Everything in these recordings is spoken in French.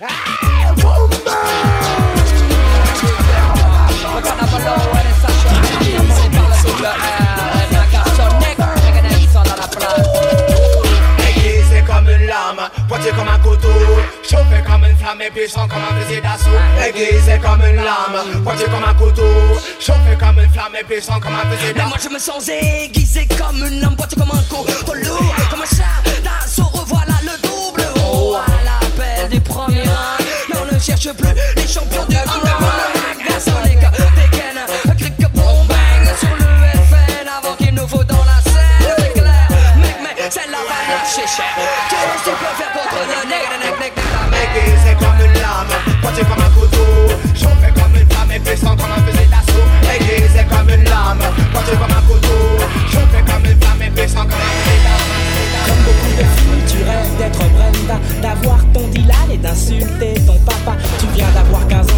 Aiguisé comme une lame, pointé comme un couteau Chauffé comme une flamme et puissant comme un fusil d'assaut. Aiguisé comme une lame, pointé comme un couteau Chauffé comme une flamme et puissant comme un fusil Mais moi d'assaut je me sens aiguisé comme une lame pointée comme un couteau. Lourd Comme un char d'assaut ne cherche plus les champions du underground Garçonnique, dégaine, cric Sur le FN avant qu'il nous faut dans la scène. C'est mec mais celle-là va lâcher cher Qu'est-ce comme une lame, pointé comme un couteau. Chauffé comme une flamme et puissant comme un fusil d'assaut. Aiguisé comme une lame, pointé comme un couteau d'être Brenda, d'avoir ton Dylan et d'insulter ton papa. Tu viens d'avoir 15 ans,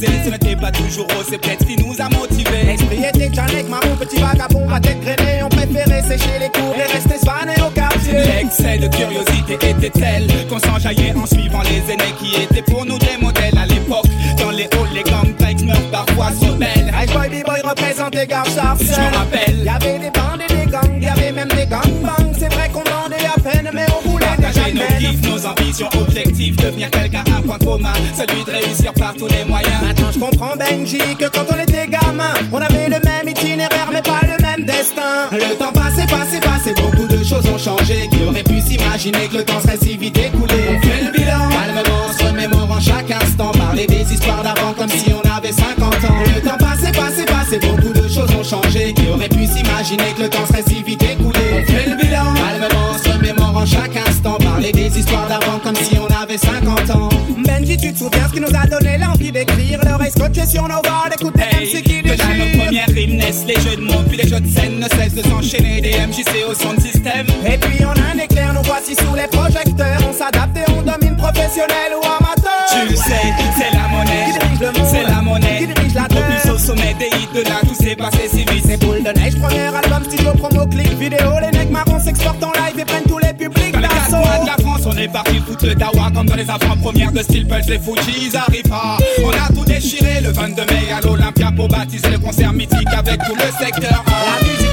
Dramatiser. Ce n'était pas toujours rose, c'est peut-être ce qui nous a motivés. L'esprit était Janek, marron, petit vagabond, à tête grainée. On préférait sécher les cours et rester spanné au quartier. L'excès de curiosité était tel qu'on s'enjaillait en suivant les aînés qui étaient pour nous des modèles à l'époque. Dans les halls, les gang breaks meurent parfois se rebelles. Ice Boy, B-Boy représente les gars Je me rappelle. Y'avait des bandes et des gangs, y'avait même des gangbangs. Nos ambitions, objectifs, devenir quelqu'un, un point commun, celui de réussir par tous les moyens. Maintenant je comprends Benji que quand on était gamin, on avait le même itinéraire mais pas le même destin. Le temps passé, passé, passé, beaucoup de choses ont changé. Qui aurait pu s'imaginer que le temps serait si vite écoulé On fait le bilan, calmement, en se remémorant chaque instant. Parler des histoires d'avant comme si on avait 50 ans. Le temps passé, passé, passé, beaucoup de choses ont changé. Qui aurait pu s'imaginer que le temps serait si vite tu te souviens ce qui nous a donné l'envie d'écrire L'oreille scotchée sur nos barres, d'écouter MC qui Que dans nos déchire premières rimes naissent les jeux de mots, puis les jeux de scène ne cessent de s'enchaîner. Des MJC au son de système. Et puis on a un éclair, nous voici sous les projecteurs On s'adapte et on domine professionnel ou amateur Tu le sais, c'est la monnaie. Qui dirige le monde C'est la monnaie. Qui dirige la terre au sommet des hits de là, tout s'est passé si vite. C'est boule de neige, premier album, studio, promo, clip, vidéo Les mecs marrons s'exportent en live est parti foutre le dawa comme dans les avant-premières de Steel Pulse, les Fujis ils arrivent pas. On a tout déchiré le 22 mai à l'Olympia pour baptiser le concert mythique avec tout le secteur. La musique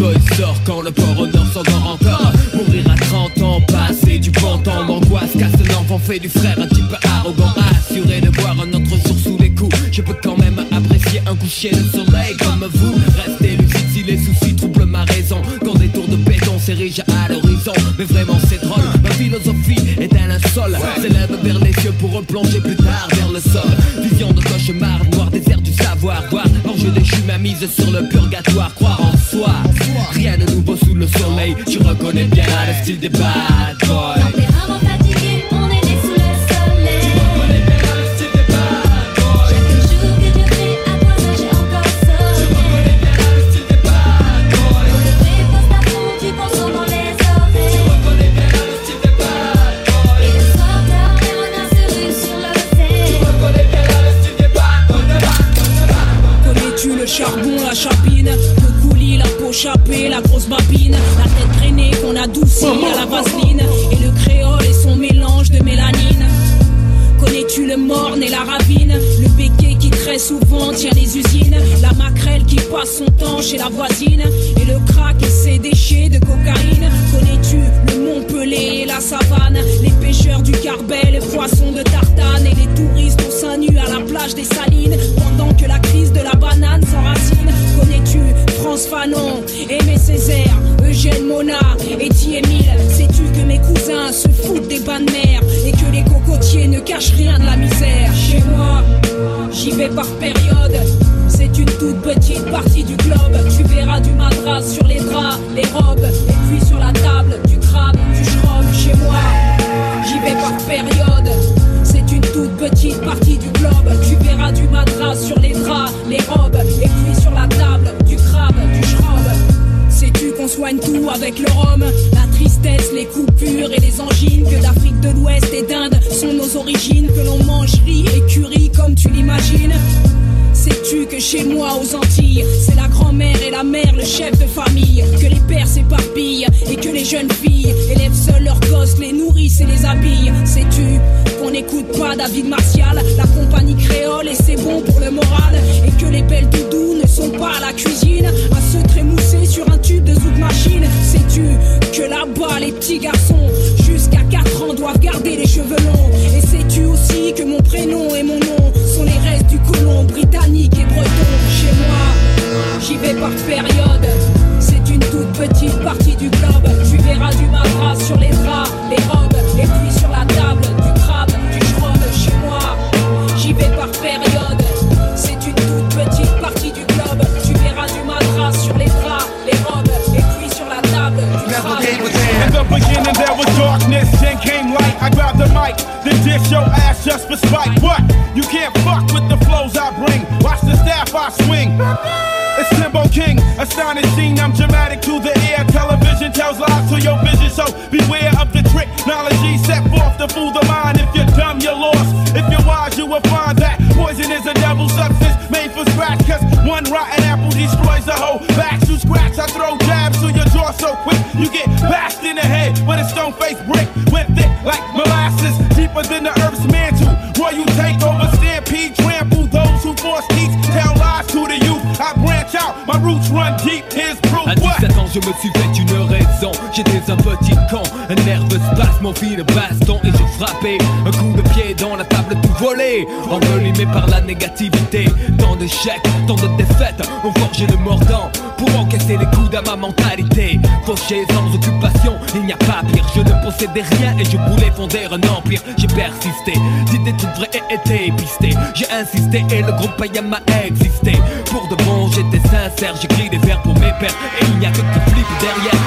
Sort quand le port au nord s'endort encore. Mourir à 30 ans, passer du bon temps L'angoisse casse l'enfant fait du frère un peu arrogant. Assuré de voir un autre jour sous les coups. Je peux quand même apprécier un coucher de soleil comme vous. Restez lucide si les soucis troublent ma raison. Quand des tours de béton s'érigent à l'horizon. Mais vraiment c'est drôle, ma philosophie est un linceul S'élève vers les cieux pour replonger plus tard vers le sol. Vision de cauchemar, noir désert du savoir. Voir l'ange déchu ma mise sur le purgatoire. Croire en soi, rien de nouveau sous le soleil. Tu reconnais bien le style des bad boys Et la ravine. Le béquet qui très souvent tient les usines. La maquerelle qui passe son temps chez la voisine. Et le crack et ses déchets de cocaïne. Connais-tu le Montpellier et la savane? Les pêcheurs du carbet, les poissons de tartane Et les touristes au sein à la plage des salines. Pendant que la crise de la banane s'enracine France Fanon, Aimé Césaire, Eugène Mona et Émile Sais-tu que mes cousins se foutent des bains de mer Et que les cocotiers ne cachent rien de la misère? Chez moi, j'y vais par période c'est une toute petite partie du globe. Tu verras du madras sur les draps, les robes, et puis sur la table, du crabe, du schrob. Chez moi, j'y vais par période. C'est une toute petite partie du globe. Tu verras du madras sur les draps, les robes, et puis sur la table, du. Sais-tu qu'on soigne tout avec le rhum? La tristesse, les coupures et les angines Que d'Afrique de l'Ouest et d'Inde sont nos origines Que l'on mange riz et curry comme tu l'imagines Sais-tu que chez moi aux Antilles, c'est la grand-mère et la mère le chef de famille Que les pères s'éparpillent et que les jeunes filles élèvent seuls leurs gosses, les nourrissent et les habillent. Sais-tu qu'on n'écoute pas David Martial, la compagnie créole et c'est bon pour le moral Et que les belles doudous ne sont pas à la cuisine à se trémousser sur un tube de zouk machine. Sais-tu que là-bas les petits garçons jusqu'à 4 ans doivent garder les cheveux longs? Et sais-tu aussi que mon prénom et mon nom du colon britannique et breton Chez moi, j'y vais par période. C'est une toute petite partie du globe. Tu verras du madras sur les draps, les robes Et puis sur la table, du crabe, du schrob Chez moi, j'y vais par période. C'est une toute petite partie du globe. Tu verras du madras sur les draps, les robes Et puis sur la table, du crabe, darkness, then came light. I grabbed the mic, then dish your ass just for spite. What? You can't fuck with the flows I bring. Watch the staff I swing. It's Timbo King, astonishing. I'm dramatic to the air. Television tells lies to your vision, so beware of the trick. Knowledge set forth to fool the mind. If you're dumb, you're lost. If you're wise, you will find that poison is a devil substance made for scratch. Cause one rotten apple destroys the whole batch. You scratch, I throw jabs to your jaw so quick. You get bashed in the head with a stone faced brick. Went thick like molasses, deeper than the earth's roots run deep. Here's proof. À What? 17 ans, je me suis fait une J'étais un petit con, un nerveux spasme, mon fil de baston et je frappais. Un coup de pied dans la table, tout volé. Envelimé par la négativité. Tant d'échecs, tant de défaites ont forgé le mordant pour encaisser les coups à ma mentalité. Fauché sans occupation, il n'y a pas pire. Je ne possédais rien et je voulais fonder un empire. J'ai persisté, d'idées toutes vraies et été pisté. J'ai insisté et le groupe païen m'a existé. Pour de bon, j'étais sincère, j'écris des vers pour mes pères. Et il n'y a que qui flippe derrière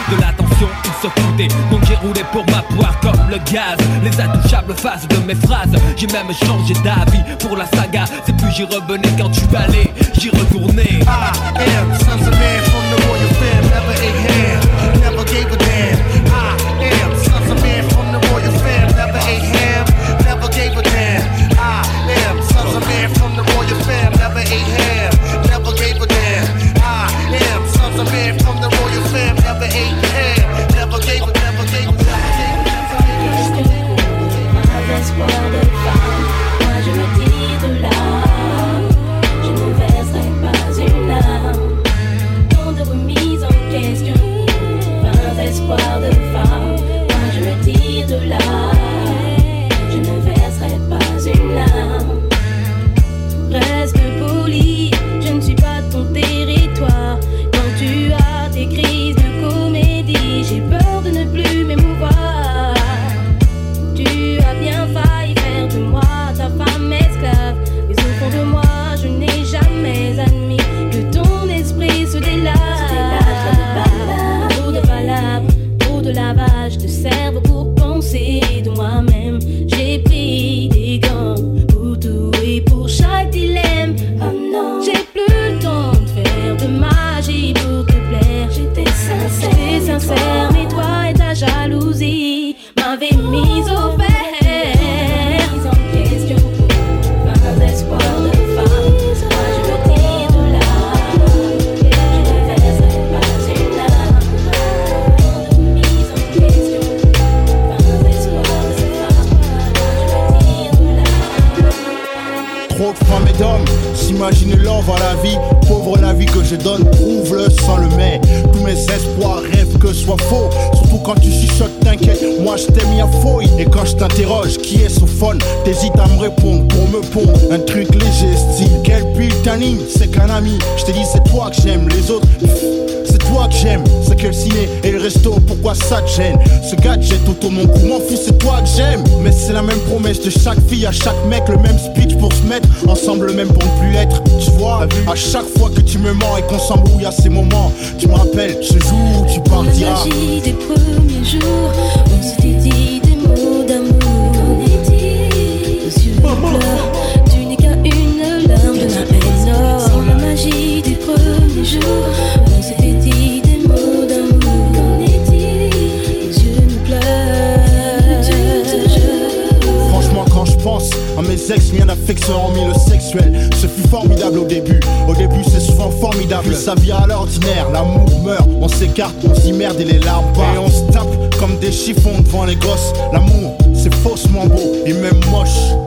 se. Donc j'ai roulé pour ma poire comme le gaz. Les intouchables faces de mes phrases. J'ai même changé d'avis pour la saga. C'est plus j'y revenais quand tu allé, j'y retournais. Un truc léger, style, quel putain c'est qu'un ami. Je te dis, c'est toi que j'aime, les autres. C'est toi que j'aime, c'est que le ciné et le resto, pourquoi ça te gêne? Ce gadget autour mon cou, m'en fous, c'est toi que j'aime Mais c'est la même promesse de chaque fille à chaque mec, le même speech pour se mettre ensemble, même pour ne plus l'être Tu vois, à chaque fois que tu me mens et qu'on s'embrouille à ces moments Tu me rappelles ce jour où tu partiras La magie des premiers jours, on s'était dit à mes ex, rien d'affection hormis le sexuel. Ce fut formidable au début, au début c'est souvent formidable. Puis ça vient à l'ordinaire, l'amour meurt, on s'écarte, on s'y-merde et les larmes partent. Et on se tape comme des chiffons devant les gosses. L'amour c'est faussement beau et même moche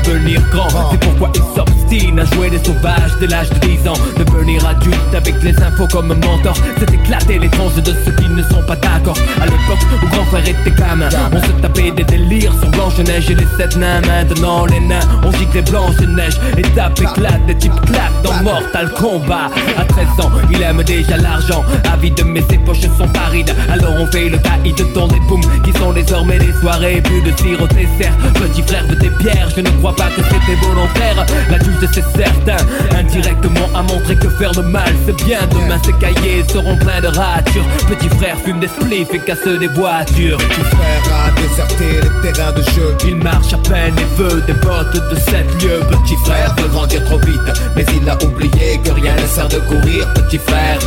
devenir grand. C'est pourquoi il à jouer les sauvages dès l'âge de 10 ans. Devenir adulte avec les infos comme mentor. C'est éclater les tranches de ceux qui ne sont pas d'accord. À l'époque où grand frère était gamin On se tapait des délires sur Blanche-Neige et les sept nains. Maintenant les nains on gicle les Blanche-Neige Les tapes éclatent, des types claquent dans Mortal Kombat. À 13 ans il aime déjà l'argent. Avide mais ses poches sont parides Alors on fait le caïd dans des booms Qui sont désormais des soirées Plus de au dessert. Petit frère de tes pierres Je ne crois pas que c'était volontaire L'adulte c'est certain Indirectement a montré que faire le mal c'est bien. Demain ces cahiers seront pleins de ratures. Petit frère fume des spliffs et casse des voitures. Petit frère a déserté les terrains de jeu. Il marche à peine et veut des bottes de 7 lieux Petit frère veut grandir trop vite Mais il a oublié que rien ne sert de courir. Petit frère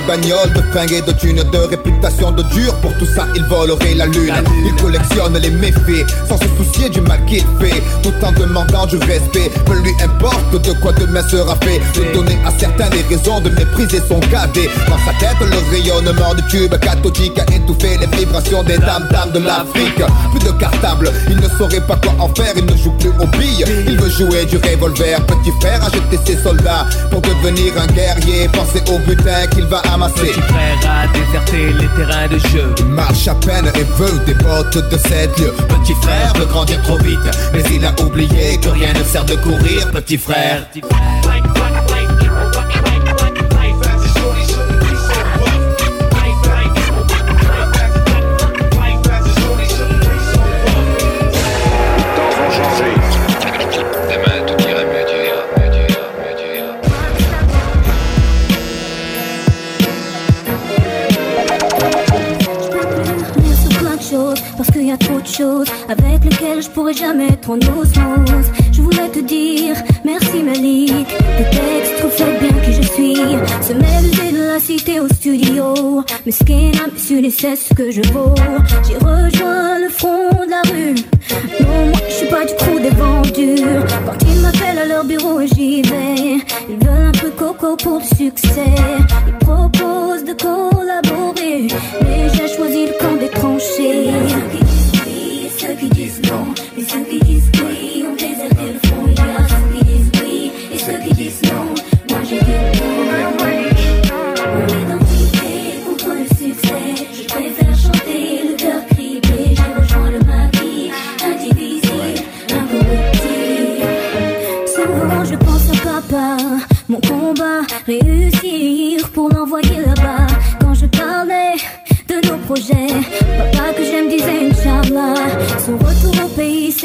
de bagnole, de fringues et de thunes, de réputation de dur. Pour tout ça, il volerait la lune. Il collectionne les méfaits, sans se soucier du mal qu'il fait, tout en demandant du respect. Peu lui importe de quoi demain sera fait. De donner à certains des raisons de mépriser son cadet. Dans sa tête, le rayonnement du tube cathodique a étouffé les vibrations des dames dames de l'Afrique. Plus de cartable, il ne saurait pas quoi en faire. Il ne joue plus aux billes, il veut jouer du revolver. Petit frère a jeté ses soldats pour devenir un guerrier? Pensez au butin qu'il va Petit frère a déserté les terrains de jeu? Il marche à peine et veut des bottes de 7 lieux. Petit frère veut grandir trop vite Mais il a oublié que rien ne sert de courir. Petit frère pourrais jamais être en osmose. Je voulais te dire merci Malik, tes textes reflètent bien qui je suis. Se mêler de la cité au studio, mais ce qui n'a su c'est ce que je vaux. J'ai rejoint le front de la rue. Non, moi je suis pas du crew des vendus. Quand ils m'appellent à leur bureau, j'y vais. Ils veulent un peu coco pour le succès. Ils proposent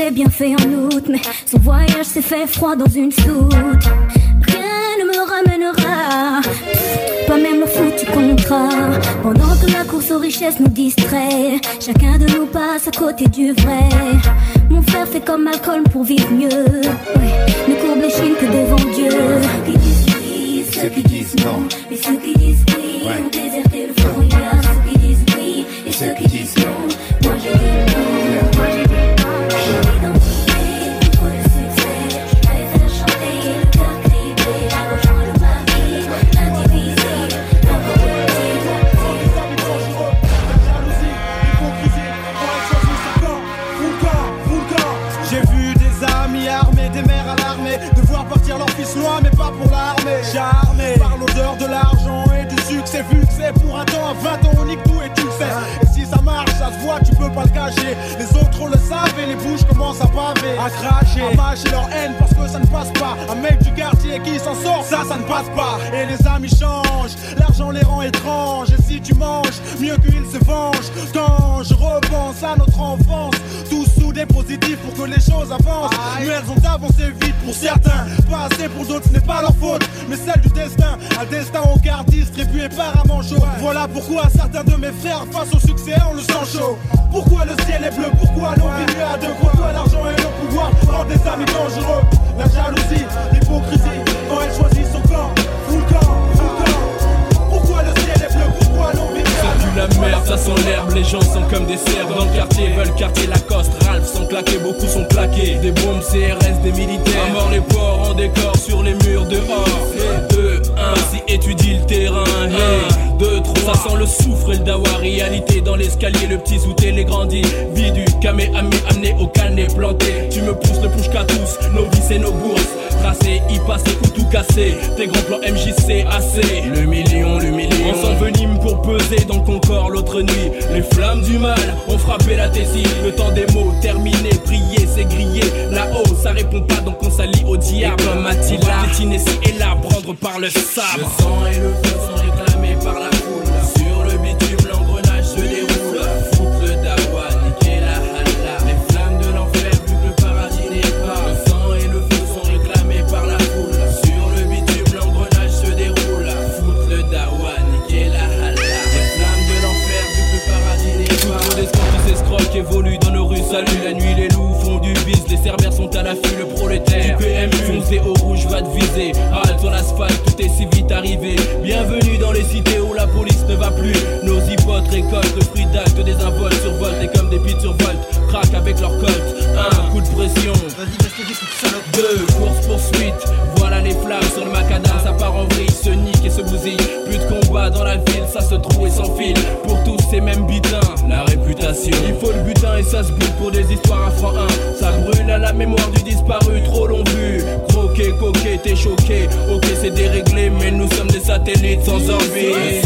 s'est bien fait en août, mais son voyage s'est fait froid dans une soute. Rien ne me ramènera, pas même le foutu contrat. Pendant que la course aux richesses nous distrait, chacun de nous passe à côté du vrai. Mon frère fait comme Malcolm pour vivre mieux. Ouais, ne courbe les chines que devant Dieu. Ceux qui disent oui, ceux qui disent non, et ceux qui disent oui ont peux pas Les bouches commencent à baver, à cracher, à mâcher leur haine parce que ça ne passe pas. Un mec du quartier qui s'en sort, ça, ça ne passe pas. Et les amis changent, l'argent les rend étranges. Et si tu manges, mieux qu'ils se vengent. Quand je repense à notre enfance, tous soudés positifs pour que les choses avancent. Mais elles ont avancé vite pour certains, pas assez pour d'autres, ce n'est pas leur faute, mais celle du destin. Un destin au quart distribué par un manchot. Voilà pourquoi certains de mes frères, face au succès, on le sent chaud. Pourquoi le ciel est bleu, pourquoi l'on mieux à deux, pourquoi l'argent et le pouvoir rendent des amis dangereux. La jalousie, l'hypocrisie, quand elle choisit son camp, full camp, full camp. Pourquoi le ciel est bleu, pourquoi pue la merde, ça sent l'herbe, les gens sont comme des cerfs. Dans le quartier, veulent quartier Lacoste, Ralph sont claqués, beaucoup sont plaqués, des bombes CRS, des militaires, à mort les porcs en décor sur les murs dehors, 2, 1, si étudie le terrain, hey, 2, 3, ça sent le soufre et le dawa, réalité dans l'escalier, le petit zouté, les grandis, vie du camé, ami, amené au canet, planté, tu me pousses le push qu'à tous, nos vies et nos bourses, tracé, y passer ou tout casser, tes grands plans MJC, assez, le million, le million, on s'envenime pour peser dans le Concorde l'autre nuit, les flammes du mal ont frappé la tessie, le temps des mots terminé, prier, c'est grillé, là-haut ça répond pas donc on s'allie au diable, Et comme Attila, piétiner ci et là, prendre par le sabre, le sang et le feu sont réclamés par la l'affût, le prolétaire, du PMU, foncé au rouge va te viser, halte sur l'asphalte, tout est si vite arrivé, bienvenue dans les cités où la police ne va plus, nos hypotes récoltent le fruit d'actes désinvoltes, survoltent et comme des pites survoltent, craquent avec leur colte, un coup de pression, deux, course poursuite, voilà sur le macadam, ça part en vrille, se nique et se bousille, plus de combat dans la ville, ça se trouve et s'enfile, pour tous ces mêmes butins, la réputation, il faut le butin et ça se bute pour des histoires à franc 1, ça brûle à la mémoire du disparu, trop long vu, croqué, coqué, t'es choqué, ok c'est déréglé, mais nous sommes des satellites sans orbite,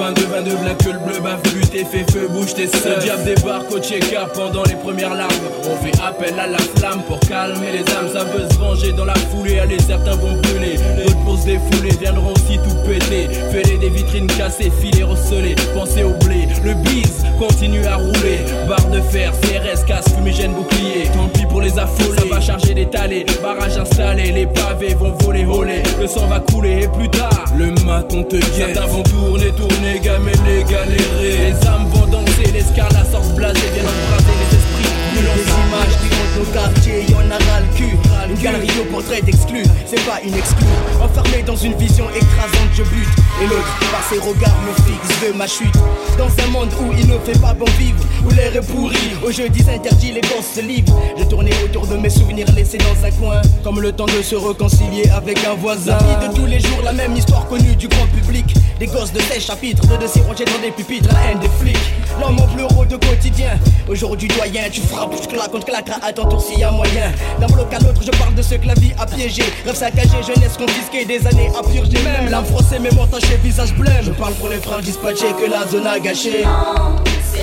22, 22 black que le bleu bave but et fait feu, bouge tes seufs, le diable débarque au check-up pendant les premières larmes, on fait appel à la flamme pour calmer les âmes, ça veut se venger dans la foulée, allez certains vont brûler, d'autres pour se viendront aussi tout péter, fêler des vitrines cassées, filer recelés, pensez au blé, le bise continue à rouler, barre de fer, CRS, casque, fumigène, bouclier, tant pis pour les affolés, ça va charger des talés, barrage installé, les pavés vont voler, voler, le sang va couler et plus tard, le maton te guette, certains vont tourner, gameler, galérer, les âmes vont danser, les scarlas sortent blasés, viennent embraser les esprits, Des images qui montent nos quartiers, y'en a ras le cul. Une galerie au portrait d'exclus, c'est pas une exclue. Enfermé dans une vision écrasante, je bute. Et l'autre, par ses regards, me fixe de ma chute. Dans un monde où il ne fait pas bon vivre, où l'air est pourri, aux jeudis interdits, les gosses se livrent. Je tournais autour de mes souvenirs laissés dans un coin, comme le temps de se réconcilier avec un voisin. La vie de tous les jours, la même histoire connue du grand public. Des gosses de 16 chapitres, de dossiers rangés dans des pupitres, la haine des flics. L'homme en pleureau de quotidien. Aujourd'hui, doyen, tu frappes, je claque, on te claquera ton tour s'il y a moyen. D'un bloc à l'autre, je parle de ce que la vie a piégé. Rêve saccagé, jeunesse confisquée, des années à purger. Même la France est mémoire tachée, visage blême. Je parle pour les frères dispatchés que la zone a gâché.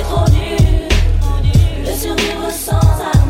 Trop dur de survivre sans armure,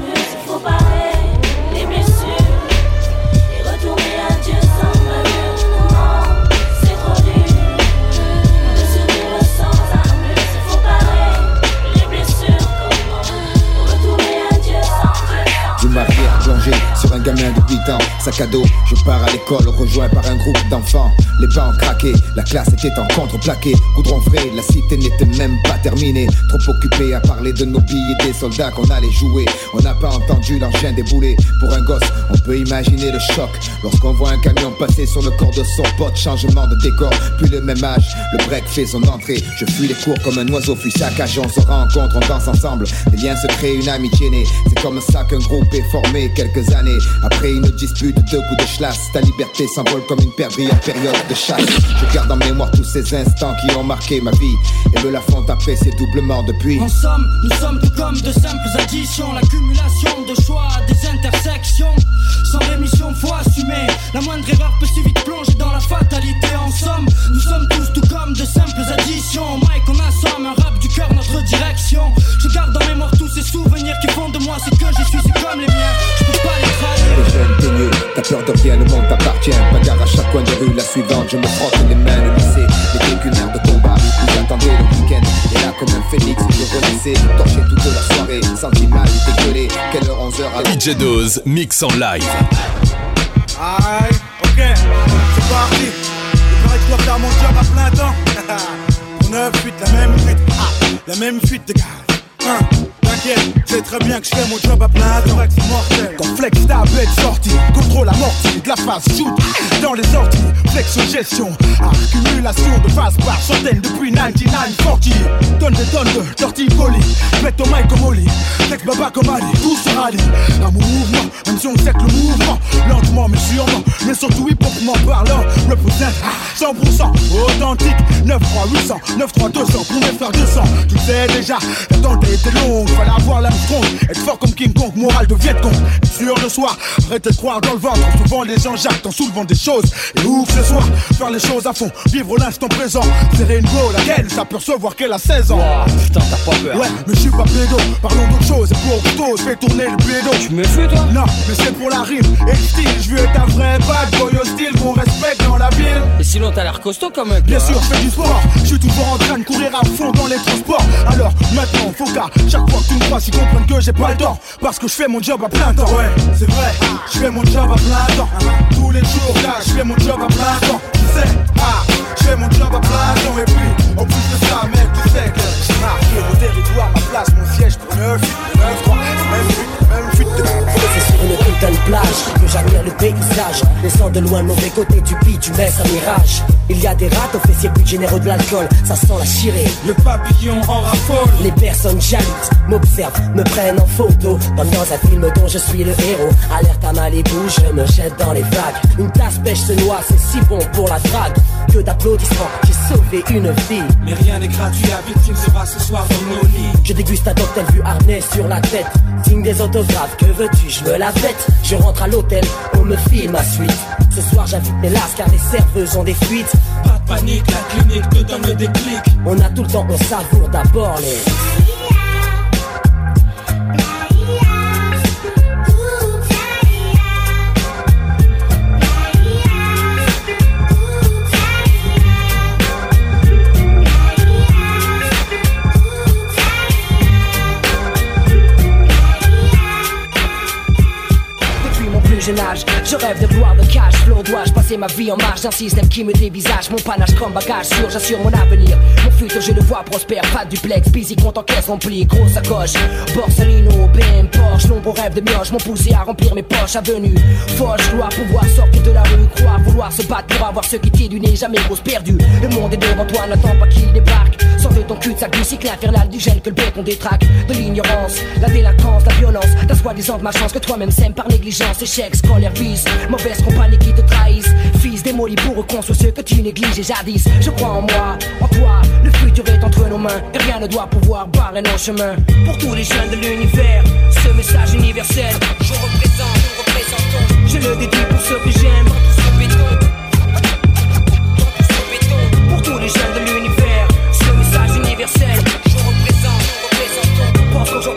un gamin de 8 ans. Sac à dos, je pars à l'école rejoint par un groupe d'enfants. Les bancs craqués, la classe était en contreplaqué. Goudron frais, la cité n'était même pas terminée. Trop occupé à parler de nos billes et des soldats qu'on allait jouer. On n'a pas entendu l'engin débouler. Pour un gosse, on peut imaginer le choc. Lorsqu'on voit un camion passer sur le corps de son pote Changement de décor, plus le même âge Le break fait son entrée, je fuis les cours comme un oiseau fuit sa cage. On se rencontre, on danse ensemble. Des liens se créent, une amitié née C'est comme ça qu'un groupe est formé quelques années Après une dispute, deux coups de chlasse Ta liberté s'envole comme une perdrix en période de chasse Je garde en mémoire tous ces instants qui ont marqué ma vie Et me la font apprécier doublement depuis En somme, nous sommes tout comme de simples additions, l'accumulation de choix, des intersections. Sans rémission, faut assumer. La moindre erreur peut si vite plonger dans la fatalité. En somme, nous sommes tous tout comme de simples additions. Mike, on assomme un rap du cœur, notre direction. Je garde en mémoire tous ces souvenirs qui font de moi ce que je suis, comme les miens. Je peux pas les. Les jeunes teigneux, t'as peur de rien, le monde t'appartient Bagarre à chaque coin de rue, la suivante, je me frotte les mains Le lycée n'était qu'une heure de combat Où j'attendais le week-end Et là comme un phénix, je renaissais Torché toute la soirée, senti mal, dégueulé Quelle heure, 11h à DJ Dose, mix en live. Aïe, ok, c'est parti. Il paraît que je dois faire mon job à plein temps. Mon œuvre fuite, la même fuite, ah, la même fuite de gaz. Hein, T'inquiète, c'est très bien que je fais mon job à plein temps. Quand flex ta bête sortie, contrôle amorti, de la phase shoot dans les sorties. Flex gestion, accumulation de phase par centaines depuis 1940. Donne des tonnes de torticolis, mets au mic comme Oli, flex baba comme Ali, tout se rallie. Mon mouvement, même si on sait que le mouvement, lentement mais sûrement, mais surtout hip-hopement parlant, représente 100% authentique. 9 3 800, 9 3 200 pour mes frères 200. Tu sais déjà, l'attente a été longue, avoir la strong, être fort comme King Kong, morale de Vietcong, être sûr de soi, arrêter de croire dans le ventre. Souvent les gens jactent en soulevant des choses, et ouf ce soir, faire les choses à fond, vivre l'instant présent. Serrer une go, laquelle s'apercevoir qu'elle a 16 ans. putain, t'as pas peur. Ouais, mais je suis pas pédo, parlons d'autre chose, et pour plutôt, je fais tourner le pédo. Tu me fais toi? Non, mais c'est pour la rime et le style, je veux être un vrai bad boy hostile qu'on respecte dans la ville. Et sinon, t'as l'air costaud comme un Bien sûr, je fais du sport, je suis toujours en train de courir à fond dans les transports. Alors maintenant, faut qu'à chaque fois que tu comprennent que j'ai pas le temps. Parce que je fais mon job à plein temps. Ouais, c'est vrai, je fais mon job à plein temps. Tous les jours, là, je fais mon job à plein temps. Tu sais, ah, je fais mon job à plein temps. Et puis, en plus de ça, mec, tu sais que j'ai marqué mon territoire, ma place, mon siège pour 9, 9, 3, même fuite, même fuite putain de plage que j'admire le paysage. Laissant de loin le mauvais côté du bitume, un mirage. Il y a des rats aux fessiers plus généreux de l'alcool, ça sent la chirée. Le papillon en raffole. Les personnes jalouses m'observent, me prennent en photo. Comme dans un film dont je suis le héros. Alerte à Malibu, je me jette dans les vagues. Une tasse pêche se noie, c'est si bon pour la drague. Que d'applaudissements, j'ai sauvé une vie. Mais rien n'est gratuit, la victime sera ce soir dans nos lits. Je déguste un cocktail vu harnais sur la tête. Signe des autographes, que veux-tu, je me la pète. Je rentre à l'hôtel, on me file ma suite. Ce soir j'invite mes lasses car les serveuses ont des fuites. Pas de panique, la clinique te donne le déclic. On a tout le temps, on savoure d'abord les. Je rêve de gloire, de cash flow. Dois-je passer ma vie en marge d'un système qui me dévisage Mon panache comme bagage sûr, j'assure mon avenir. Mon futur, je le vois prospère. Pas duplex, busy, compte en caisse remplie. Grosse sacoche, Borsalino, BM, Porsche. Nombreux rêves de mioche m'ont poussé à remplir mes poches. Avenue, folle, je dois pouvoir sortir de la rue. Croire, vouloir se battre pour avoir ce qui t'est du nez. Jamais grosse perdue. Le monde est devant toi, n'attends pas qu'il débarque. De ton cul de sac du cycle infernal du gel que le béton détraque. De l'ignorance, la délinquance, la violence. Ta soi-disant de ma chance que toi-même sème par négligence. Échec, scolaire, vice. Mauvaise compagnie qui te trahissent. Fils démoli pour reconstruire ce que tu négliges et jadis. Je crois en moi, en toi. Le futur est entre nos mains. Et rien ne doit pouvoir barrer nos chemins. Pour tous les jeunes de l'univers, ce message universel. Je représente, nous représentons. Je le dédie pour ceux que j'aime universel. Je représente, nous représentons, pense aujourd'hui.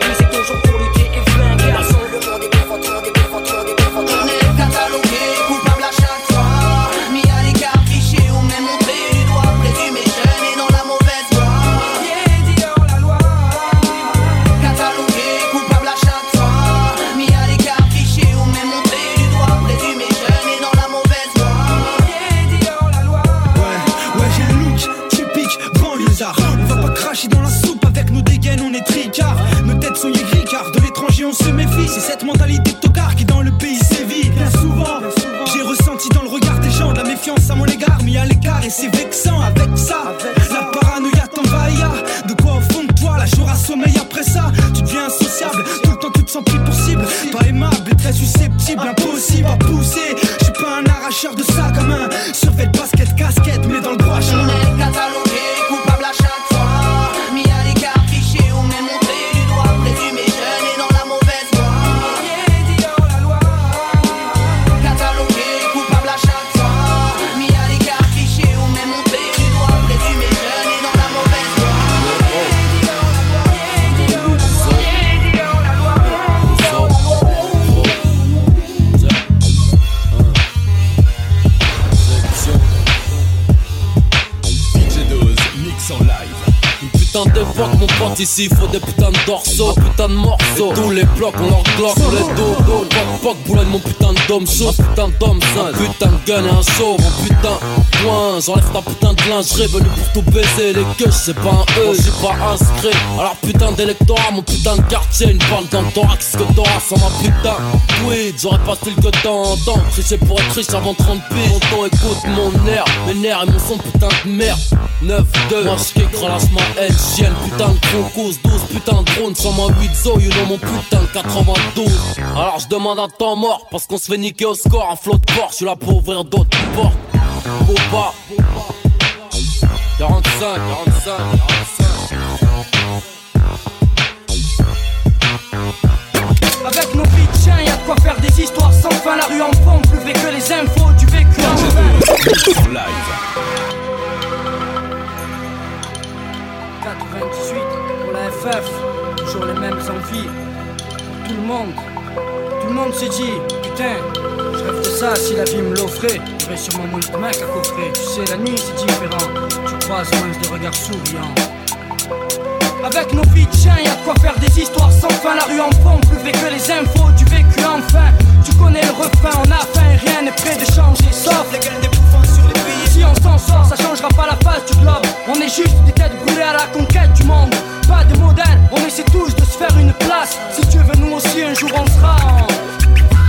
ici, il faut des putains de dorsaux putain de morceaux. Tous les blocs, on leur glock, on les dos, dos. Poc, poc, mon putain de dôme un putain de dôme sain, putain de gun et un mon putain. Point, j'enlève ta putain de lingerie, venu pour tout baiser. Les queues, c'est pas un E, j'suis pas inscrit. Alors putain d'électorat, mon putain de quartier, une balle dans le thorax que t'auras sans ma putain. Oui, j'aurais pas style que t'entends. Tricher pour être riche avant 30 piges. Tonton, écoute mon air, mes nerfs et mon son, putain de merde. 9-2, moi j'kick, relâche ma haine, chienne, putain de concours, 12 putain de drone, sans ma 8 zo, you know mon putain de 92. Alors je demande un temps mort, parce qu'on se fait niquer au score, un flot de porte, je suis là pour ouvrir d'autres portes. Boba, 45, 45, 45. Avec nos pitchins, y'a de quoi faire des histoires sans fin. La rue en fond, plus vrai que les infos du vécu en live. 98 pour la FF, toujours les mêmes envies. Tout le monde, tout le monde s'est dit, putain, je rêve de ça si la vie me l'offrait. J'aurais sûrement moins de mecs à coffrer. Tu sais, la nuit c'est différent, tu croises moins de regards souriants. Avec nos pitchins, y'a de quoi faire des histoires sans fin. La rue en fond, plus vrai que les infos du vécu enfin. Tu connais le refrain, on a faim rien n'est prêt de changer. Sauf les gueules des bouffons sur les. Si on s'en sort, ça changera pas la face du globe. On est juste des têtes brûlées à la conquête du monde. Pas de modèle, on essaie tous de se faire une place. Si tu veux, nous aussi un jour on sera en.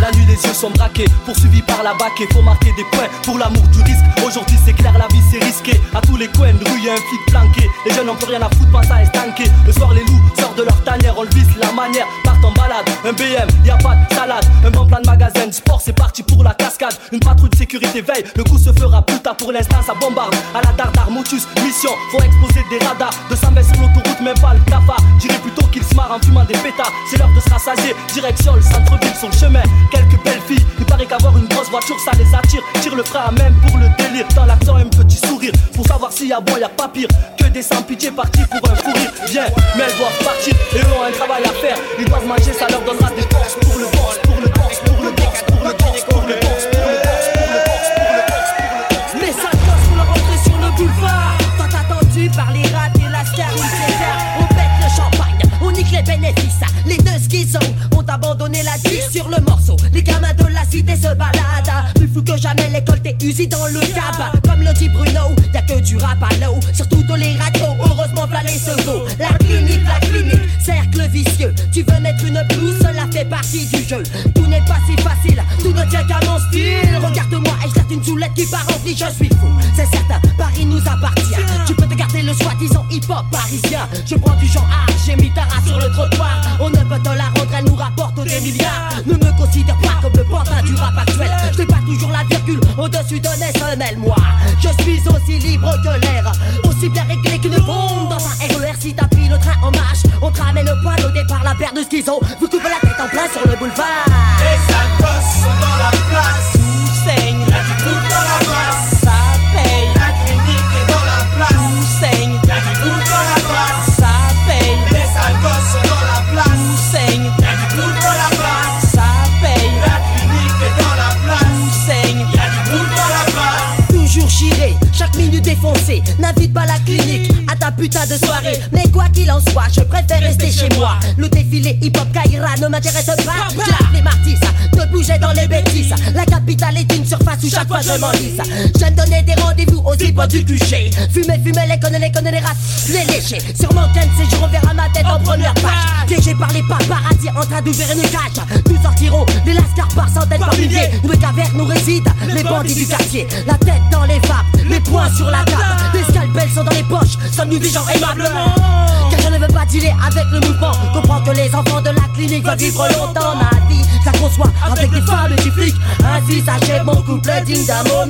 La nuit les yeux sont braqués, poursuivis par la baquée Faut marquer des points pour l'amour du risque. Aujourd'hui c'est clair, la vie c'est risqué. À tous les coins de rue y'a un flic planqué. Les jeunes n'ont plus rien à foutre, pas ça estanqué Le soir les loups sortent de leur tanière On le vise la manière, partent en balade Un BM, y a pas de salade. Un bon plan de magasin de sport, c'est parti pour la cascade. Une patrouille de sécurité veille, le coup se fera plus tard. Pour l'instant ça bombarde, à la dardar, motus, mission Faut exploser des radars, 220 sur l'autoroute Même pas le cafard, dirais plutôt qu'ils se marrent en fumant des pétards. C'est l'heure de se rassasier, direction le centre-ville Sur le chemin, quelques belles filles. Il paraît qu'avoir une grosse voiture ça les attire. Tire le frein à même pour le délire. Dans l'accent un petit sourire. Pour savoir s'il y a bon y a pas pire. Que des sans pitié partis pour un fou rire. Bien mais elles doivent partir. Et eux ont un travail à faire. Ils doivent manger ça leur donnera des forces Pour le boss, pour le boss, pour le boss, pour le boss, pour le boss, pour le boss, 10 ont abandonné la vie sur le morceau. Les gamins de la cité se baladent plus que jamais l'école t'es usée dans le tabac Comme le dit Bruno, y'a que du rap à l'eau. Surtout dans les radios, heureusement plein les secours La clinique, la clinique, cercle vicieux. Tu veux mettre une blouse, cela fait partie du jeu. Tout n'est pas si facile, tout ne tient qu'à mon style. Regarde-moi et je une soulette qui part remplie, je suis fou. C'est certain, Paris nous appartient. Tu peux te garder le soi-disant hip-hop parisien. Je prends du genre art, j'ai mis ta race sur le trottoir. On ne peut te la rendre, elle nous rapporte des milliards. Ne me considère pas comme le pantin du rap actuel. Je pas toujours la virgule au-dessus de SNL Moi, je suis aussi libre que l'air Aussi bien réglé qu'une bombe. Dans un RER Si t'as pris le train en marche On te le poil au départ, la paire de schizo Vous coupez la tête en plein sur le boulevard putain de soirée. Mais quoi qu'il en soit, je préfère rester chez moi. Le défilé hip-hop Kaira ne m'intéresse pas. Clap les martis, de bouger dans les bêtises. La capitale est une surface où chaque fois je m'enlise. J'aime donner des rendez-vous aux hip du toucher. Fumer, fumer, les connes, les connes, les races, les lécher. Sur mon thème, séjour, on verra ma tête en première page. Piégé par les paparazzi en train d'ouvrir une cage. Nous sortirons des lascars par centaines, par milliers. Où les cavernes nous résident, les bandits du quartier. La tête dans les vapes, les poings sur la table. Les scalpels sont dans les poches, sommes-nous Car je ne veux pas dealer avec le mouvement. Comprends que les enfants de la clinique veulent vivre longtemps ma vie. Ça conçoit avec des femmes et du flic. Ainsi s'achève mon couple digne d'un mot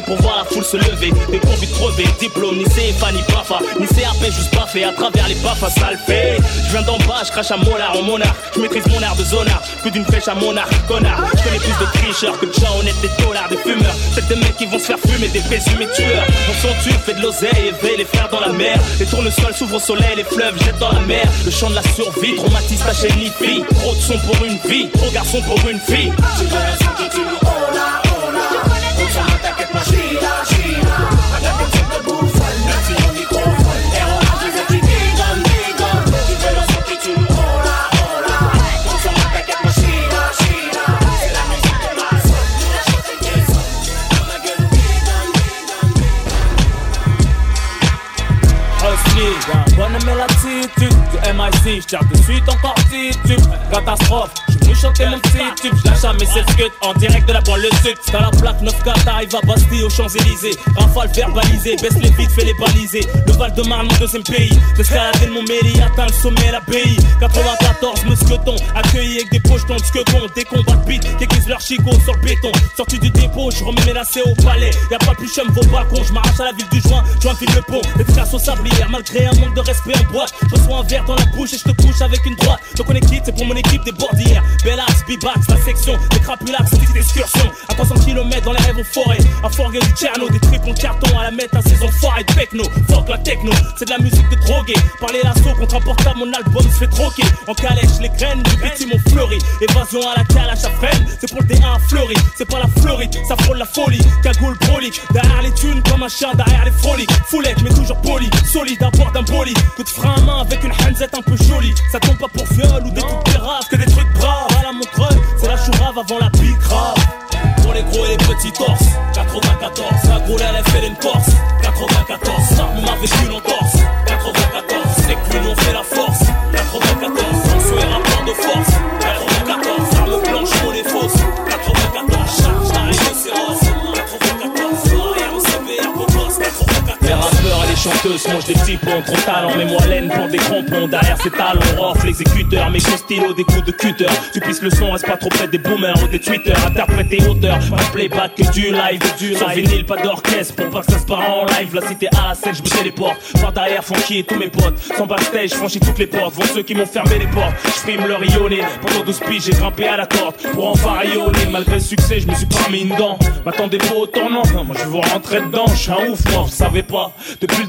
pour voir la foule se lever. Des convicts crevés, diplôme, ni CFA, ni PAFA, ni CAP, juste baffé à travers les baffes, ça le fait. Je viens d'en bas, je crache à molar en monarque. Je maîtrise mon art de zonard, plus d'une flèche à monarque, connard. Je connais plus de tricheurs que de gens honnêtes, des dollars, des fumeurs. C'est des mecs qui vont se faire fumer, des présumés tueurs. Mon son tue, fait de l'oseille, éveille les frères dans la mer. Les tournesols s'ouvrent au soleil, les fleuves jettent dans la mer. Le chant de la survie, traumatise ta chaîne fille. Trop de son pour une vie, trop garçon pour une fille. Tu un MIC, j'tire de suite encore titube. Catastrophe, chanter mon petit tube J'lâche à mes 7 en direct de la banlieue sud. T'as la plaque 9K, t'arrives à Bastille aux Champs-Élysées. Rafale verbalisée, baisse les vides, fais les baliser. Le Val de Marne, mon deuxième pays. D'escalader le Montmélie, atteint le sommet, l'abbaye 94, musqueton, accueilli avec des pochetons de squeton Des combats de beat, qui aiguisent leur chicot sur le béton. Sorti du dépôt, je remets mes lacets au palais. Y'a pas plus chum vos balcons, je m'arrache à la ville du joint Je fil le pont, traces au sablier Malgré un manque de respect en boîte. Je reçois un verre dans la bouche et je te couche avec une droite. Donc on est quitte, c'est pour mon équipe des bordières Bellax, Bibax, la section Des crapulax, petite excursion. À 300 km dans les rêves en forêt À forger du Tcherno, des tripes en carton À la mettre à ces enfoirés de techno. Fuck la techno, c'est de la musique de drogué Parler l'assaut contre un portable, mon album se fait troquer. En calèche, les graines du petit m'ont fleuri. Évasion à la calache à freine C'est pour le D1 fleuri, c'est pas la Floride Ça frôle la folie, cagoule brolique Derrière les thunes comme un chien derrière les froliques. Foulette mais toujours poli, solide à bord d'un bolide. Coup de frein à main avec une handsette un peu jolie. Ça tombe pas pour viol ou des trucs graves Que des trucs braves à la montreuil C'est la chourave avant la grave pour les gros et les petits torses 94, la gros elle fait une Corse 94, ça on m'a vécu l'entorse 94, c'est que nous on fait la force chanteuses mangent des petits ponts Trop talent, mets-moi laine pour des crampons Derrière ces talons, rough, l'exécuteur Mes coups stylo, des coups de cutter. Tu pisses le son, reste pas trop près des boomers ou des tweeters. Interprète et auteur, pas playback que du live du Sans vinyle, pas d'orchestre Pour pas que ça se part en live. La cité à la scène, je les portes. Par derrière, funky et tous mes potes. Sans backstage, je franchis toutes les portes. Vont ceux qui m'ont fermé les portes. Je frime le rayonner Pendant 12 piges, j'ai grimpé à la corde. Pour enfin rayonner Malgré le succès, je me suis pas mis une dent M'attendez pas au tournant Moi je veux vous rentrer dedans, je suis un ouf moi, vous savez pas. Depuis le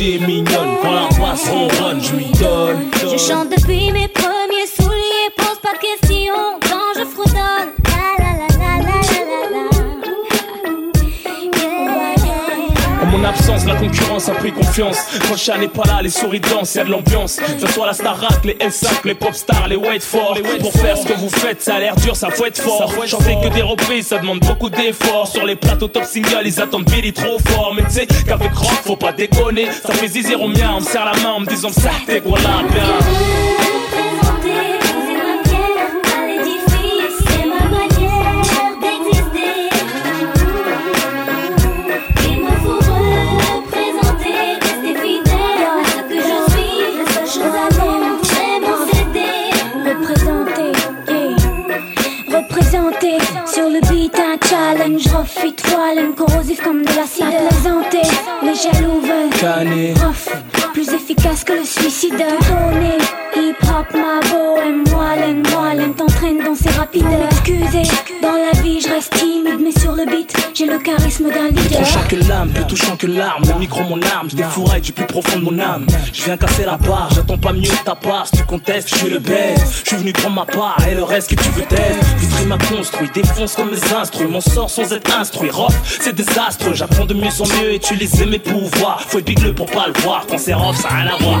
la mélodie est mignonne. Quand la basse ronronne, je lui donne. Je chante depuis mes premiers souliers, pose pas de questions quand je fredonne. La la la la la la la En mon absence, la concurrence a pris confiance. Quand n'est pas là, les souris dansent, y'a de l'ambiance. Que ce soit la Starac, les L5, les pop stars, les wait for. Pour faire ce que vous faites, ça a l'air dur, ça faut être fort. J'en fais que des reprises, ça demande beaucoup d'efforts. Sur les plateaux top single, ils attendent Billy trop fort. Mais tu sais qu'avec rock, faut pas déconner. Ça fait zizir au mien, on me serre la main en me disant ça, t'es quoi là, bien. Challenge. Refit toile, corrosif comme de l'acide. À plaisanter, les jaloux veulent. Prof, plus efficace que le suicide. Donner, hip hop, ma bohème, moellem, moellem, t'entraîne dans ces rapides. Excusez, dans la vie je reste timide, mais sur le beat, j'ai le charisme d'un leader. Tranchant que l'âme, plus touchant que l'arme. Le micro, mon arme, je défouraille du plus profond de mon âme. Je viens casser la barre, j'attends pas mieux de ta part. Si tu contestes, je suis le best. Je suis venu prendre ma part et le reste que tu veux t'être. Vitry m'a construit, défonce comme les instruments. M'en sort sans être instruit. Rock, c'est désastreux. J'apprends de mieux en mieux, utiliser mes pouvoirs. Faut être bigleux pour pas le voir. Quand c'est rock, ça a rien à voir.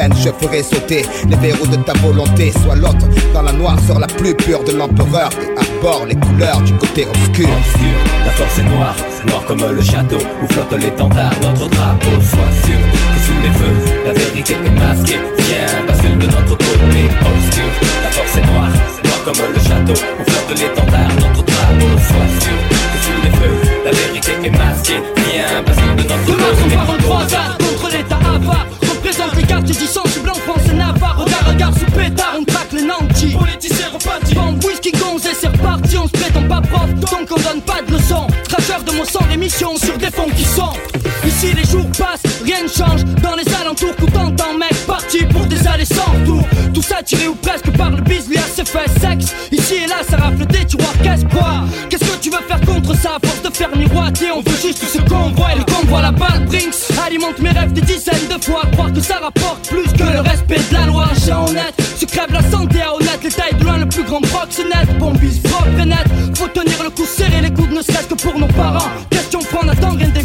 peine Je ferai sauter les verrous de ta volonté. Sois l'autre dans la noirceur la plus pure de l'empereur et arbore les couleurs du côté obscur. Obscur, la force est noire, noire comme le château où flotte l'étendard, notre drapeau. Sois sûr que sous les feux, la vérité est masquée. Viens, bascule de notre côté. Obscur, la force est noire, noire comme le château où flotte l'étendard, notre drapeau. Sois sûr que sous les feux, la vérité est masquée. Viens, bascule de notre Demain côté. on part en croisade contre l'état avare les quartiers du centre blanc, France et Navarre Regard regard sous pétard, on traque les nantis. Politiciens repartis Bande whisky gonze et c'est reparti On se prétend pas prof, donc on donne pas de leçons. Traceur de mon sang, l'émission sur des fonds qui sont. Ici les jours passent, rien ne change. Dans les alentours, coup t'entends mec Pour des allées sans retour Tout ça tiré ou presque par le bis, se fait sexe. Ici et là ça rafle des tiroirs, qu'est-ce quoi? Qu'est-ce que tu veux faire contre ça? À force de faire miroiter, on veut juste ce qu'on voit. Et le convoi la balle Brinks alimente mes rêves des dizaines de fois. Croire que ça rapporte plus que le respect de la loi. Chien honnête, se crève la santé à honnête. Les tailles de loin le plus grand proxénète. Bon bis propre et Faut tenir le coup serré les coudes ne serait-ce que pour nos parents. Question prendre attend rien des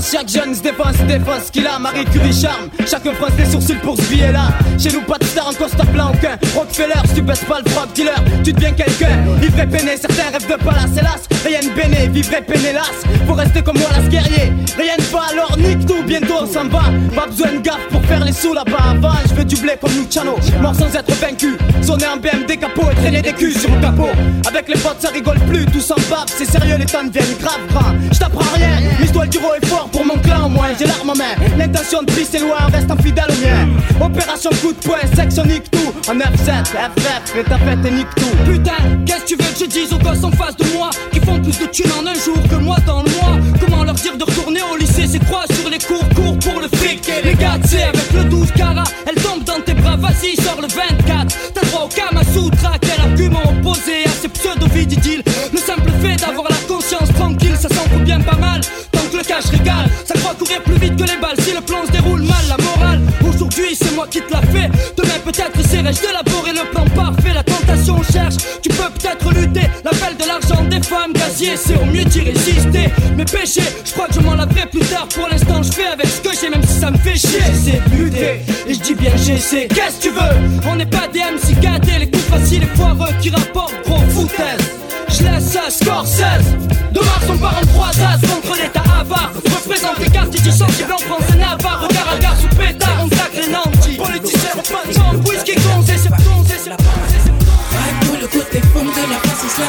chaque jeune se défense, défense qu'il a. Marie Curie charme. Chaque France les sourcils pour se là. Chez nous, pas de star en costard blanc aucun. Rockefeller, si tu baisses pas le frog dealer, tu deviens quelqu'un. Et peiné, certains rêvent de palace, hélas. Rien de béné, vivre et peiné, las. Faut rester comme moi, las guerrier. Rien ne va, alors nique tout, bientôt on s'en va. Pas besoin de gaffe pour faire les sous là-bas. Avant, je veux du blé comme Luciano. Mort sans être vaincu. Sonner en BMD capot et traîner des culs sur le capot. Avec les potes, ça rigole plus, tout s'en bave. C'est sérieux, les temps deviennent grave grands. Je t'apprends rien, l'histoire du héros est fort pour mon clan au moins. J'ai l'arme en main, l'intention de c'est loin, reste fidèle au mien. Opération coup de poing, section nique tout. En F7, FF, et ta fête et nique tout. Putain, qu'est-ce que tu veux que je dise aux gosses en face de moi Qui font plus de thunes en un jour que moi dans le mois? Comment leur dire de retourner au lycée? C'est quoi sur les cours, cours pour le fric? Les gars, sais, avec le 12 cara Elle tombe dans tes bras, vas-y, sors le 24 T'as droit au Kama Sutra, quel argument opposé à ces pseudo-vididiles qui te l'a fait. Demain peut-être essaierai-je d'élaborer le plan parfait. La tentation cherche, tu peux peut-être lutter. L'appel de l'argent des femmes, gazier, c'est au mieux d'y résister. Mes péchés, je crois que je m'en laverai plus tard. Pour l'instant, je fais avec ce que j'ai, même si ça me fait chier. J'essaie de lutter, et je dis bien j'essaie. Qu'est-ce que tu veux? On n'est pas des MC gâtés, les coups faciles et foireux qui rapportent gros foutaise. Je laisse ça, Scorsese De Mars on part en croisade contre l'état avare Représente les quartiers du sensible en France et Navarre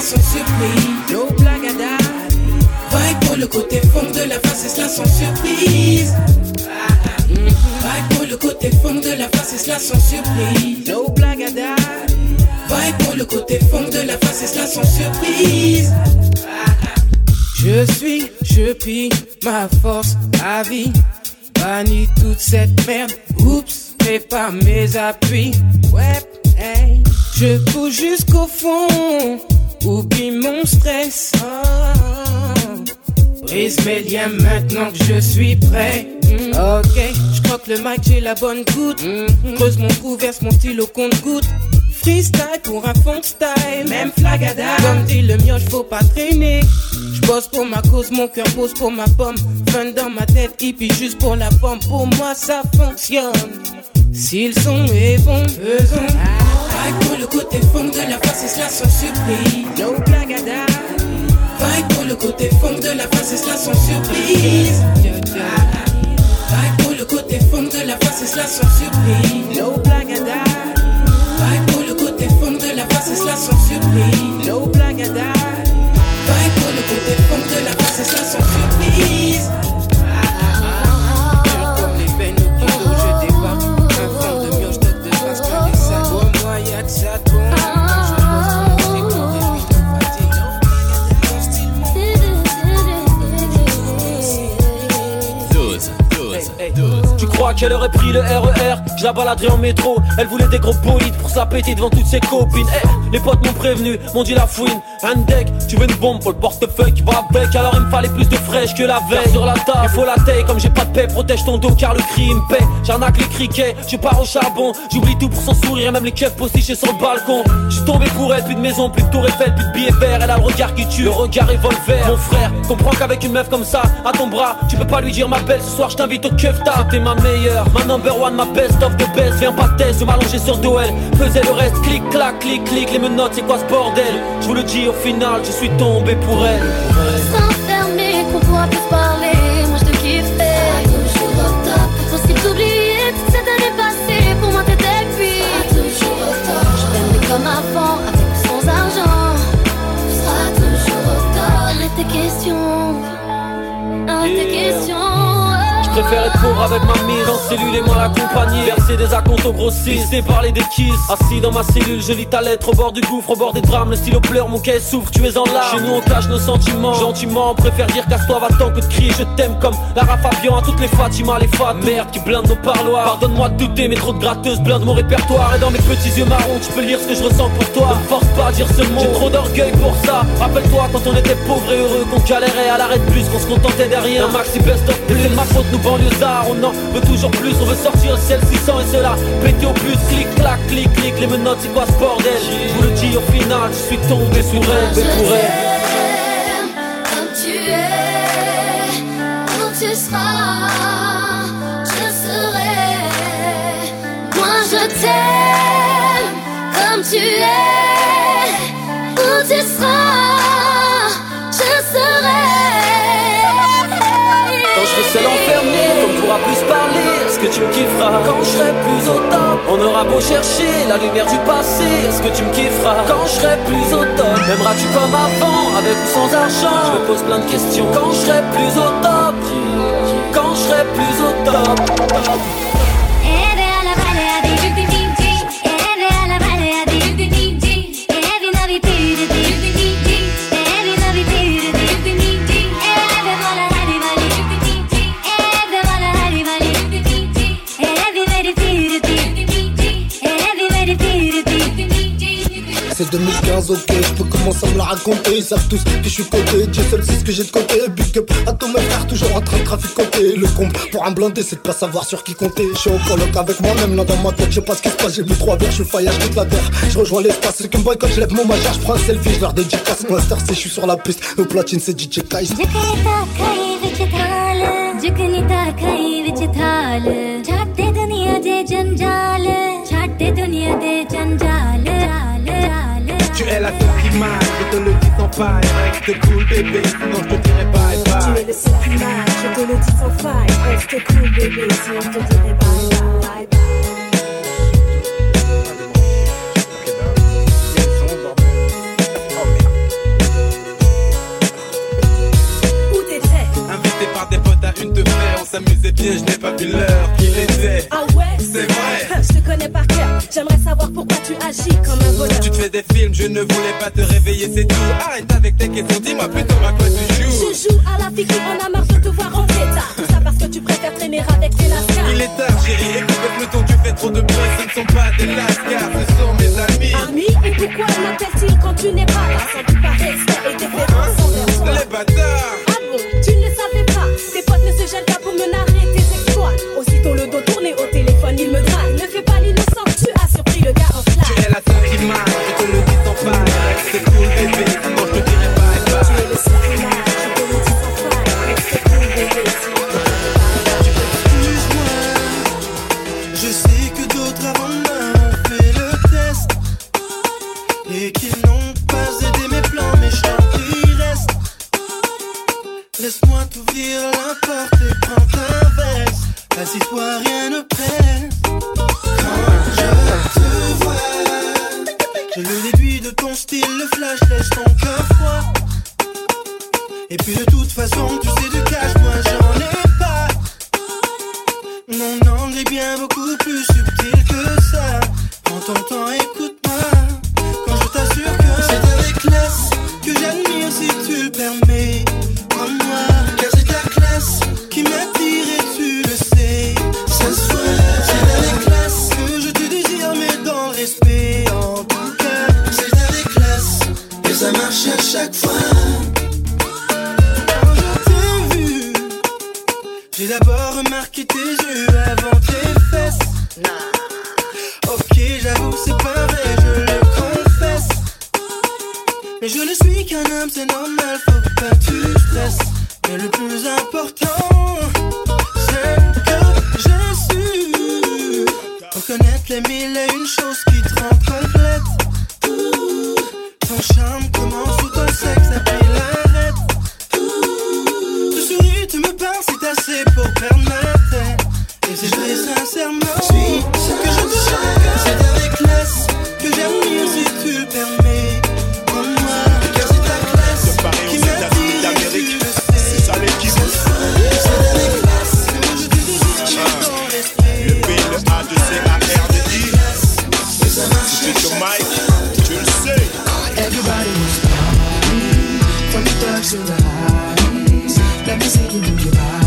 sans surprise No date. Vibe pour le côté fond de la face, c'est cela sans surprise Vibe pour le côté fond de la face, c'est cela sans surprise No date. Vibe pour le côté fond de la face, c'est cela sans surprise Je suis, je pille ma force à vie. Bannis toute cette merde, oups, fais pas mes appuis. Ouais, hey. Je pousse jusqu'au fond, oublie mon stress. Ah. Brise mes liens maintenant que je suis prêt. Mm, Ok, je crois que le mic j'ai la bonne goutte. Mm, Creuse mon trou, verse mon stylo compte goutte. Freestyle pour un fond style. Même flagada. Comme dit le mioche faut pas traîner. Je bosse pour ma cause, mon cœur pose pour ma pomme. Fun dans ma tête, hippie juste pour la pomme. Pour moi ça fonctionne Si le son est bon, faisons. Vibe pour le côté fond de la face, c'est cela sans surprise. No blagada Vibe pour le côté fond de la face, c'est cela sans surprise. Vibe pour le côté fond de la face, c'est cela sans surprise. No blagada Vibe pour le côté fond de la face, c'est cela sans surprise. No blagada Vibe pour le côté fond de la face, c'est cela sans surprise qu'elle aurait pris le RER Je la baladerai en métro. Elle voulait des gros bolides pour sa péter devant toutes ses copines. Eh, Les potes m'ont prévenu, m'ont dit la fouine. Un deck, tu veux une bombe pour le portefeuille qui va avec. Alors il me fallait plus de fraîche que la veille Sur la table, il faut la taille Comme j'ai pas de paix, protège ton dos car le cri me paie. J'arnaque les criquets, je pars au charbon. J'oublie tout pour son sourire même les keufs postichés sur le balcon. Je suis tombé pour elle, plus de maison, plus de tour Eiffel, plus de billets verts. Elle a le regard qui tue, le regard revolver Mon frère, comprends qu'avec une meuf comme ça À ton bras, tu peux pas lui dire ma belle. Ce soir je t'invite au keuf T'es ma meilleure, ma number one, ma best of the best Viens pas test, je m'allonger sur Doel Faisais le reste, clic, clac, clic, clic Les menottes, c'est quoi ce bordel? Je vous le dis au final, je suis tombé pour elle S'enfermer, qu'on pourra plus parler. Moi je te kifferais. toujours au top. Impossible d'oublier toute cette année passée. Pour moi t'étais pire. toujours au top. Je t'aimais comme avant, avec ou sans argent. Tu seras toujours au top. Arrête tes questions. Arrête tes questions. Préfère être pauvre avec ma mise en cellule et moi l'accompagner Verser des acomptes au grossiste et parler des kisses. Assis dans ma cellule, je lis ta lettre au bord du gouffre, au bord des drames. Le stylo pleure, mon caisse souffre, tu es en larmes. Chez nous on cache nos sentiments, gentiment préfère dire casse-toi, va-t'en que de crier Je t'aime comme Lara Fabian. À toutes les Fatima, les fat Merde qui blinde nos parloirs. Pardonne-moi de douter, mais trop de gratteuses blindent mon répertoire. Et dans mes petits yeux marrons, tu peux lire ce que je ressens pour toi. Force pas à dire ce mot, j'ai trop d'orgueil pour ça. Rappelle-toi quand on était pauvres et heureux Qu'on galérait à l'arrêt de plus, qu'on se contentait derrière. Un maxi best-of, et c'est de ma faute, nous banlieusards On en veut toujours plus, on veut sortir le ciel 600 et cela Péter au plus, clic, clac, clic, clic Les menottes, c'est quoi ce bordel? Je vous le dis au final, je suis tombé sur elle, mais pour Comme tu es, où tu seras, je serai. Moi je t'aime comme tu es, où tu seras, Quand je serai plus au top On aura beau chercher la lumière du passé. Est-ce que tu me kifferas? Quand je serai plus au top M'aimeras-tu comme avant Avec ou sans argent? Je me pose plein de questions. Quand je serai plus au top Quand je serai plus au top C'est 2015, ok, je peux commencer à me la raconter. Ils savent tous que je suis coté, Dieu seul sait ce que j'ai de côté. Big up à tous mes frères, toujours en train de traficoter. Le comble pour un blindé, c'est de pas savoir sur qui compter. Je suis au coloc avec moi-même, là dans ma tête, je sais pas ce qui se passe. J'ai bu trois verres, je suis faillage toute la terre. Je rejoins l'espace, c'est qu'un boy quand je lève mon majeur, je prends un selfie, je leur dédicace. Master, c'est je suis sur la piste. Au platine, c'est DJ Kai's. जुगनिता खाई विच थाल छाटे दुनिया दे जंजाल छाटे दुनिया दे जंजाल जाल tu es la seule qui m'a, je te le dis sans faille. Reste cool bébé, sinon je te dirai bye Tu bye. es le seul qui marche, je te le dis sans faille. Reste cool, bébé, sinon je te dirai bye bye. Où s'amusait bien, je n'ai pas vu l'heure qu'il était. Ah ouais? C'est vrai. Je te connais par cœur. J'aimerais savoir pourquoi tu agis comme un voleur. Tu te fais des films, je ne voulais pas te réveiller, c'est tout. Arrête avec tes questions, dis-moi plutôt à quoi tu joues. Je joue à la fille qui en a marre de te voir en pétard. Tout ça parce que tu préfères traîner avec tes lascars. Il est tard, chérie, écoute le peloton, tu fais trop de bruit, ce ne sont pas des lascars, ce sont mes amis. Amis, et pourquoi m'appelle-t-il quand tu n'es pas là? Sans doute par respect et déférence envers toi. Les bâtards Ah bon, tu ne le savais pas Pas pour me narrer tes exploits. Aussitôt le dos Laisse-moi t'ouvrir la porte et prends ta veste. Assis-toi, rien ne presse. Quand je te vois, je le déduis de ton style, le flash laisse ton cœur froid. Et puis de toute façon, tu sais du cash, moi j'en ai pas. Mon angle est bien beaucoup plus you move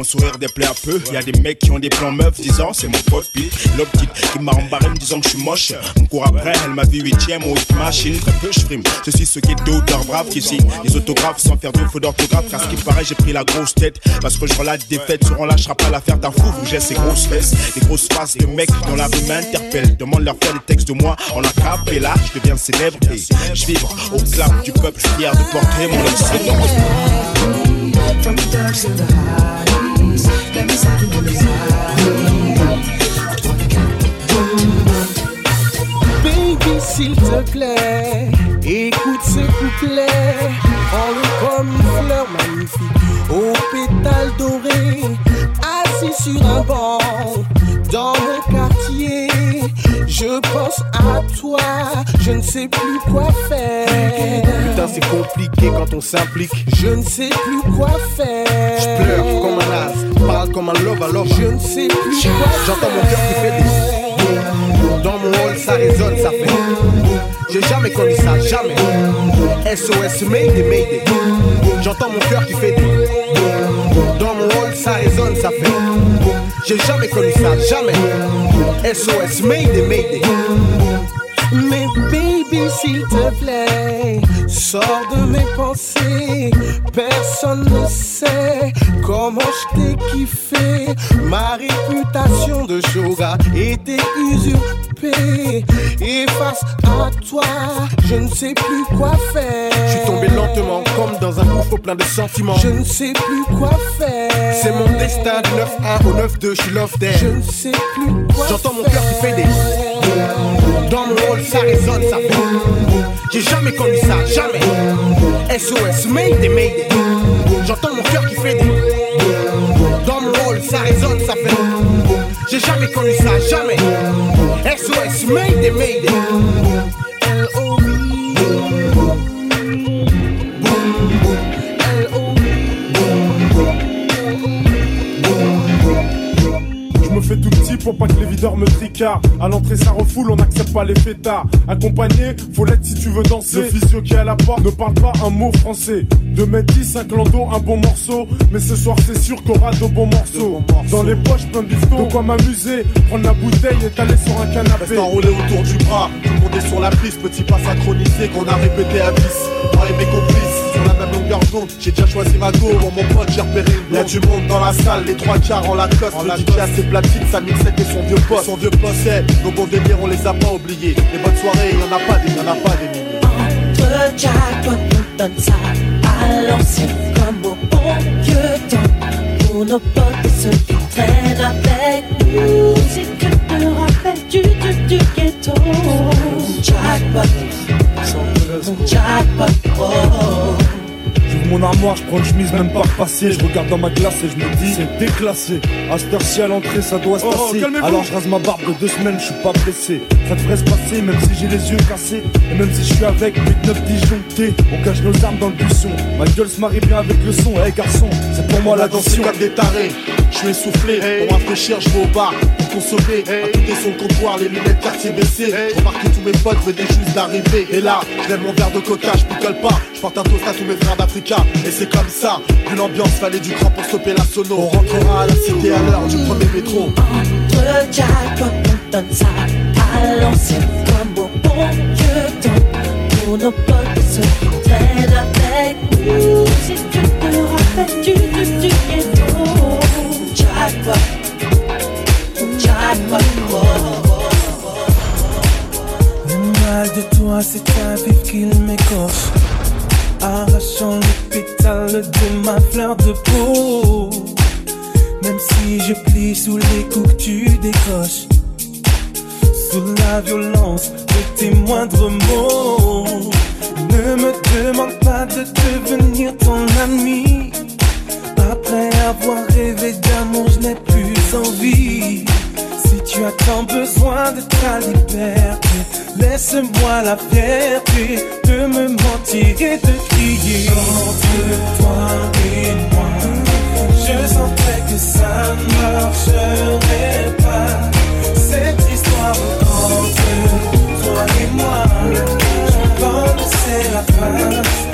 mon sourire déplaît un peu. Y'a des mecs qui ont des plans meufs disant c'est mon pote. Puis l'optique qui m'a embarré me disant que je suis moche. On court après, elle m'a vu huitième ou huit machine. Très peu je frime. Je suis ce qui est d'auteur brave qui signe les autographes sans faire de faute d'orthographe. Car ce qui paraît, j'ai pris la grosse tête. Parce que je relate des fêtes, sur on lâchera pas l'affaire d'un fou. Vous j'ai ces grosses fesses, des grosses faces de mecs dans la rue m'interpellent. Demande leur faire des textes de moi en. Et là, je deviens célèbre et je vibre au clap du peuple fier de porter mon highs. Baby, s'il te plaît, écoute ces couplets. Prends-le comme une fleur magnifique, aux pétales dorés, assis sur un banc, dans mon quartier. Je pense à toi, je ne sais plus quoi faire. Putain, c'est compliqué quand on s'implique. Je ne sais plus quoi faire. Je pleure comme un as, parle comme un love alors je ne sais plus quoi J'entends mon cœur qui fait des. Dans mon hall, ça ça résonne, ça fait. J'ai jamais connu ça, jamais. SOS Mayday, Mayday. J'entends mon cœur qui fait des. Dans mon hall, ça résonne, ça fait. J'ai jamais connu ça, jamais. SOS Mayday, Mayday. Mais baby, s'il te plaît, sors de mes pensées. Personne ne sait comment je t'ai kiffé. Ma réputation de shoga était usurpée. Et face à toi, je ne sais plus quoi faire. Je suis tombé lentement, comme dans un gouffre plein de sentiments. Je ne sais plus quoi faire. C'est mon destin du 9-1 au 9-2, je suis love there. Je ne sais plus quoi J'entends mon cœur qui fait des. Dans mon hall, ça résonne, ça fait. J'ai jamais connu ça, jamais. SOS, Mayday, Mayday. J'entends mon cœur qui fait des. Dans mon hall, ça résonne, ça fait. J'ai jamais connu ça, jamais. SOS, Mayday, Mayday. Je me fais tout petit pour pas que les videurs me tricardent. À l'entrée, ça refoule, on n'accepte pas les fêtards. Accompagné, faut l'être si tu veux danser. Le physio qui est à la porte ne parle pas un mot français. 2 mètres 10, un clando, un bon morceau. Mais ce soir, c'est sûr qu'on aura de bons morceaux. Dans les poches, plein de bifton. De quoi m'amuser, prendre la bouteille et t'aller sur un canapé. Reste enroulé autour du bras, tout le monde est sur la piste, petit pas synchronisé qu'on a répété à 10. Moi et mes complices, même longueur d'onde, j'ai déjà choisi ma go, bon mon pote j'ai repéré une Y'a du monde dans la salle, les trois quarts en Lacoste, en le DJ a ses platines, sa mixette et son vieux poste. Son vieux poste, c'est nos bons délires, on les a pas oubliés. Les bonnes soirées, y'en a pas des, y'en a pas des milliers. Entre Jack, on donne ça à l'ancienne comme au bon vieux temps. Pour nos potes et ceux qui traînent avec nous. Si tu te rappelles du, du, du ghetto. Jackpot, jackpot, oh. Mon armoire, je prends une chemise même pas repassée. Je regarde dans ma glace et je me dis, c'est déclassé. À cette heure-ci à l'entrée, ça doit se Oh, passer. Alors je rase ma barbe de deux semaines, je suis pas blessé. Ça devrait se passer, même si j'ai les yeux cassés. Et même si je suis avec 8-9 disjonctés. On cache nos armes dans le buisson. Ma gueule se marie bien avec le son. Eh garçon, c'est pour moi la tarés, je suis essoufflé, pour rafraîchir je vais au bar, pour consommer, à côté sur le comptoir, les lunettes quartier baissées, remarque que tous mes potes venaient juste d'arriver, et là, je mon verre de coca, je picole pas, je porte un toast à tous mes frères d'Africa, et c'est comme ça, vu l'ambiance, fallait du cran pour stopper la sono, on rentrera à la cité à l'heure du premier métro. Entre Jackpot, on donne ça à l'ancienne comme au bon vieux temps. Pour nos potes qui traînent avec nous. Si tu te rappelles du, du, du ghetto. Jackpot, De toi, c'est un vif qu'il m'écorche. Arrachant les pétales de ma fleur de peau. Même si je plie sous les coups que tu décoches. Sous la violence de tes moindres mots. Ne me demande pas de devenir ton ami. Après avoir rêvé d'amour, je n'ai plus envie. Tu as tant besoin de ta liberté. Laisse-moi la fierté de me mentir et de crier. Entre toi et moi, je sentais que ça ne marcherait pas. Cette histoire entre toi et moi, je pensais la fin.